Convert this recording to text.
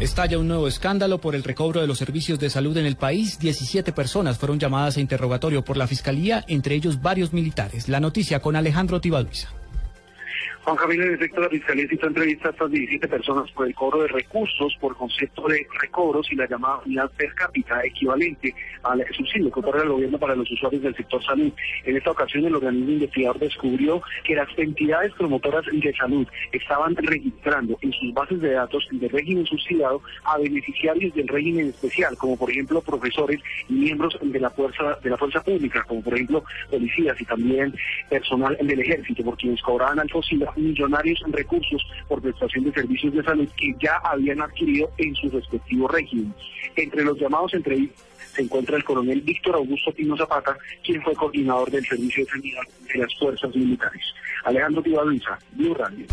Estalla un nuevo escándalo por el recobro de los servicios de salud en el país. 17 personas fueron llamadas a interrogatorio por la Fiscalía, entre ellos varios militares. La noticia con Alejandro Tibaduiza. Juan Camilo, en efecto, la Fiscalía citó entrevista a estas 17 personas por el cobro de recursos, por concepto de recobros y la llamada unidad per cápita equivalente al subsidio que otorga el gobierno para los usuarios del sector salud. En esta ocasión, el organismo investigador descubrió que las entidades promotoras de salud estaban registrando en sus bases de datos del régimen subsidiado a beneficiarios del régimen especial, como por ejemplo profesores y miembros de la fuerza de la fuerza pública, como por ejemplo policías y también personal del ejército, por quienes cobraban al millonarios en recursos por prestación de servicios de salud que ya habían adquirido en sus respectivos regímenes. Entre los llamados entrevistas se encuentra el coronel Víctor Augusto Pino Zapata, quien fue coordinador del Servicio de Sanidad de las Fuerzas Militares. Alejandro Tibaluiza, Blue Radio.